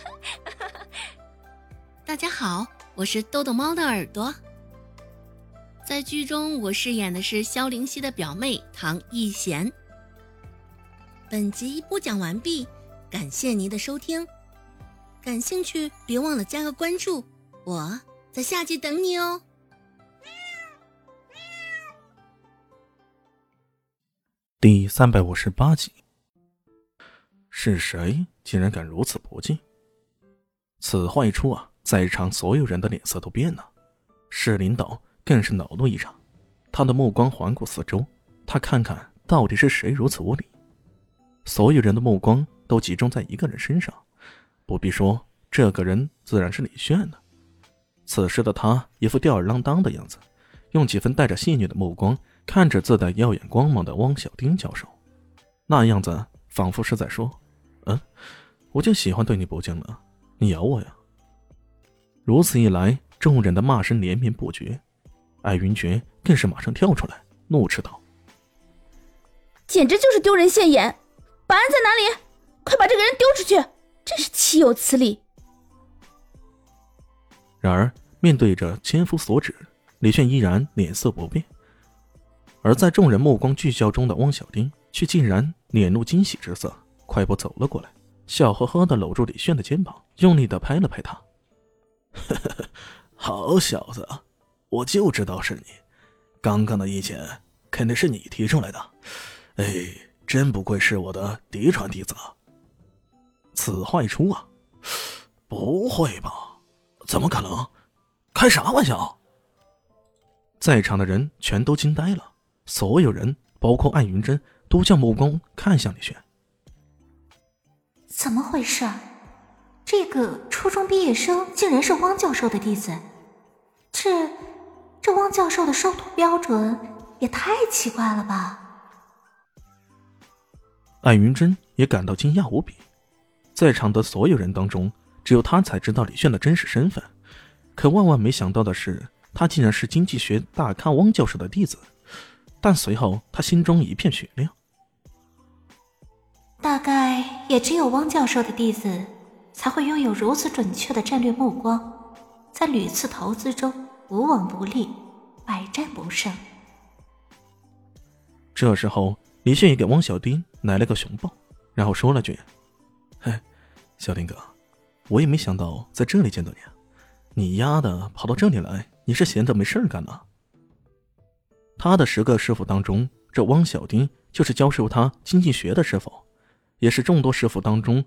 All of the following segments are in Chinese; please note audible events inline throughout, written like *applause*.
*laughs* 大家好，我是豆豆猫的耳朵。在剧中，我饰演的是萧灵溪的表妹唐艺贤。本集播讲完毕，感谢您的收听。感兴趣，别忘了加个关注，我在下集等你哦。第三百五十八集，是谁竟然敢如此不敬？此话一出啊，在场所有人的脸色都变了。市领导更是恼怒异常，他的目光环顾四周，他看看到底是谁如此无礼。所有人的目光都集中在一个人身上，不必说，这个人自然是李炫了。此时的他一副吊儿郎当的样子，用几分带着戏谑的目光。看着自带耀眼光芒的汪小丁教授，那样子仿佛是在说：“嗯，我就喜欢对你不敬了，你咬我呀！”如此一来，众人的骂声连绵不绝。艾云珏更是马上跳出来，怒斥道：“简直就是丢人现眼！保安在哪里？快把这个人丢出去！真是岂有此理！”然而，面对着千夫所指，李炫依然脸色不变。而在众人目光聚焦中的汪小丁，却竟然脸露惊喜之色，快步走了过来，笑呵呵的搂住李炫的肩膀，用力的拍了拍他：“ *laughs* 好小子，我就知道是你，刚刚的意见肯定是你提出来的，哎，真不愧是我的嫡传弟子。”此话一出啊，不会吧？怎么可能？开啥玩笑？在场的人全都惊呆了。所有人，包括艾云珍，都将目光看向李轩。怎么回事？这个初中毕业生竟然是汪教授的弟子？这，这汪教授的收徒标准也太奇怪了吧！艾云珍也感到惊讶无比。在场的所有人当中，只有他才知道李炫的真实身份。可万万没想到的是，他竟然是经济学大咖汪教授的弟子。但随后，他心中一片雪亮。大概也只有汪教授的弟子，才会拥有如此准确的战略目光，在屡次投资中无往不利，百战不胜。这时候，李迅也给汪小丁来了个熊抱，然后说了句：“嘿，小丁哥，我也没想到在这里见到你，你丫的跑到这里来，你是闲着没事干呢？”他的十个师傅当中，这汪小丁就是教授他经济学的师傅，也是众多师傅当中，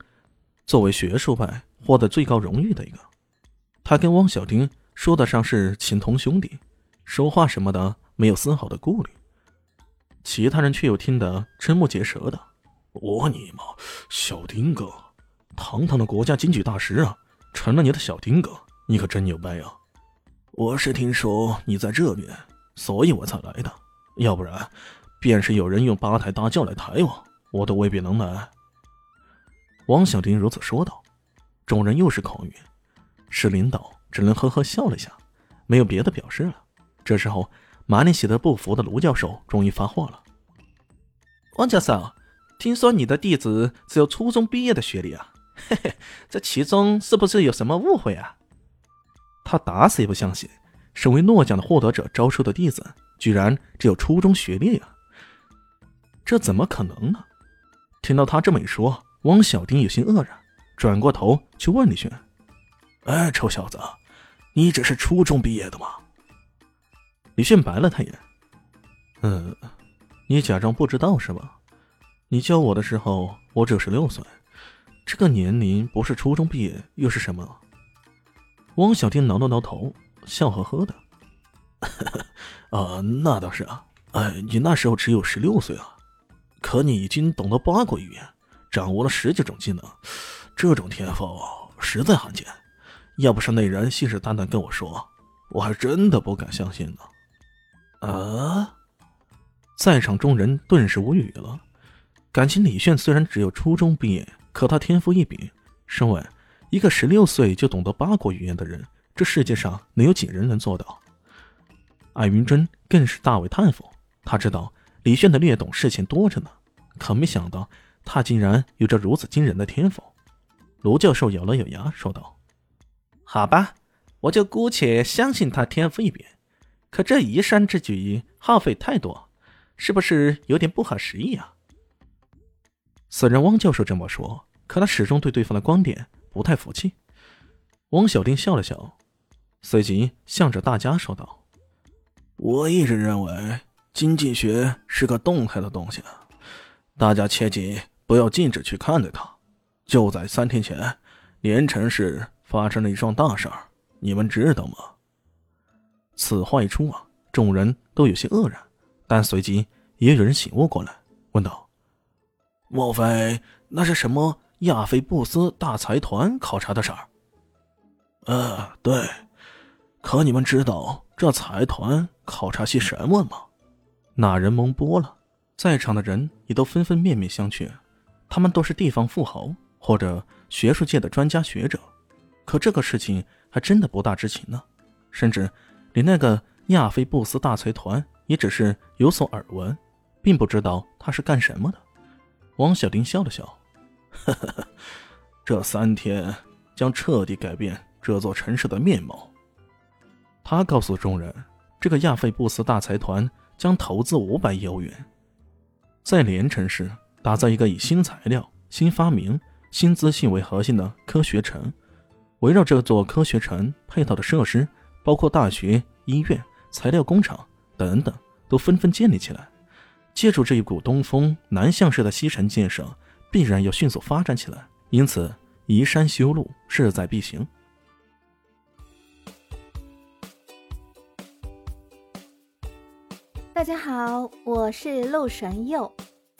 作为学术派获得最高荣誉的一个。他跟汪小丁说得上是情同兄弟，说话什么的没有丝毫的顾虑。其他人却又听得瞠目结舌的：“我你妈，小丁哥，堂堂的国家京剧大师啊，成了你的小丁哥，你可真牛掰啊！我是听说你在这边。”所以我才来的，要不然，便是有人用八抬大轿来抬我，我都未必能来。王小丁如此说道。众人又是口语，市领导只能呵呵笑了下，没有别的表示了。这时候，满脸喜得不服的卢教授终于发话了：“王教授，听说你的弟子只有初中毕业的学历啊？嘿嘿，这其中是不是有什么误会啊？”他打死也不相信。身为诺奖的获得者招收的弟子，居然只有初中学历啊！这怎么可能呢？听到他这么一说，汪小丁有些愕然，转过头去问李轩：“哎，臭小子，你只是初中毕业的吗？”李炫白了他一眼：“嗯，你假装不知道是吧？你教我的时候，我只有十六岁，这个年龄不是初中毕业又是什么？”汪小丁挠了挠头。笑呵呵的，啊，那倒是啊，哎，你那时候只有十六岁啊，可你已经懂得八国语言，掌握了十几种技能，这种天赋实在罕见。要不是那人信誓旦旦跟我说，我还真的不敢相信呢。啊！在场众人顿时无语了。感情李炫虽然只有初中毕业，可他天赋异禀。身为一个十六岁就懂得八国语言的人。这世界上能有几人能做到？艾云珍更是大为叹服。他知道李炫的略懂事情多着呢，可没想到他竟然有着如此惊人的天赋。卢教授咬了咬牙，说道：“好吧，我就姑且相信他天赋异禀。可这移山之举耗费太多，是不是有点不合时宜啊？”虽然汪教授这么说，可他始终对对方的观点不太服气。汪小丁笑了笑，随即向着大家说道：“我一直认为经济学是个动态的东西，大家切记不要禁止去看待它。就在三天前，连城市发生了一桩大事儿，你们知道吗？”此话一出啊，众人都有些愕然，但随即也有人醒悟过来，问道：“莫非那是什么亚非布斯大财团考察的事儿？”“呃，对。可你们知道这财团考察些什么吗？”那人懵波了，在场的人也都纷纷面面相觑。他们都是地方富豪或者学术界的专家学者，可这个事情还真的不大知情呢，甚至……连那个亚非布斯大财团也只是有所耳闻，并不知道他是干什么的。王小丁笑了笑，呵呵呵，这三天将彻底改变这座城市的面貌。他告诉众人，这个亚非布斯大财团将投资五百亿欧元，在连城市打造一个以新材料、新发明、新资讯为核心的科学城，围绕这座科学城配套的设施。包括大学、医院、材料工厂等等，都纷纷建立起来。借助这一股东风，南向式的西城建设必然要迅速发展起来。因此，移山修路势在必行。大家好，我是陆神佑，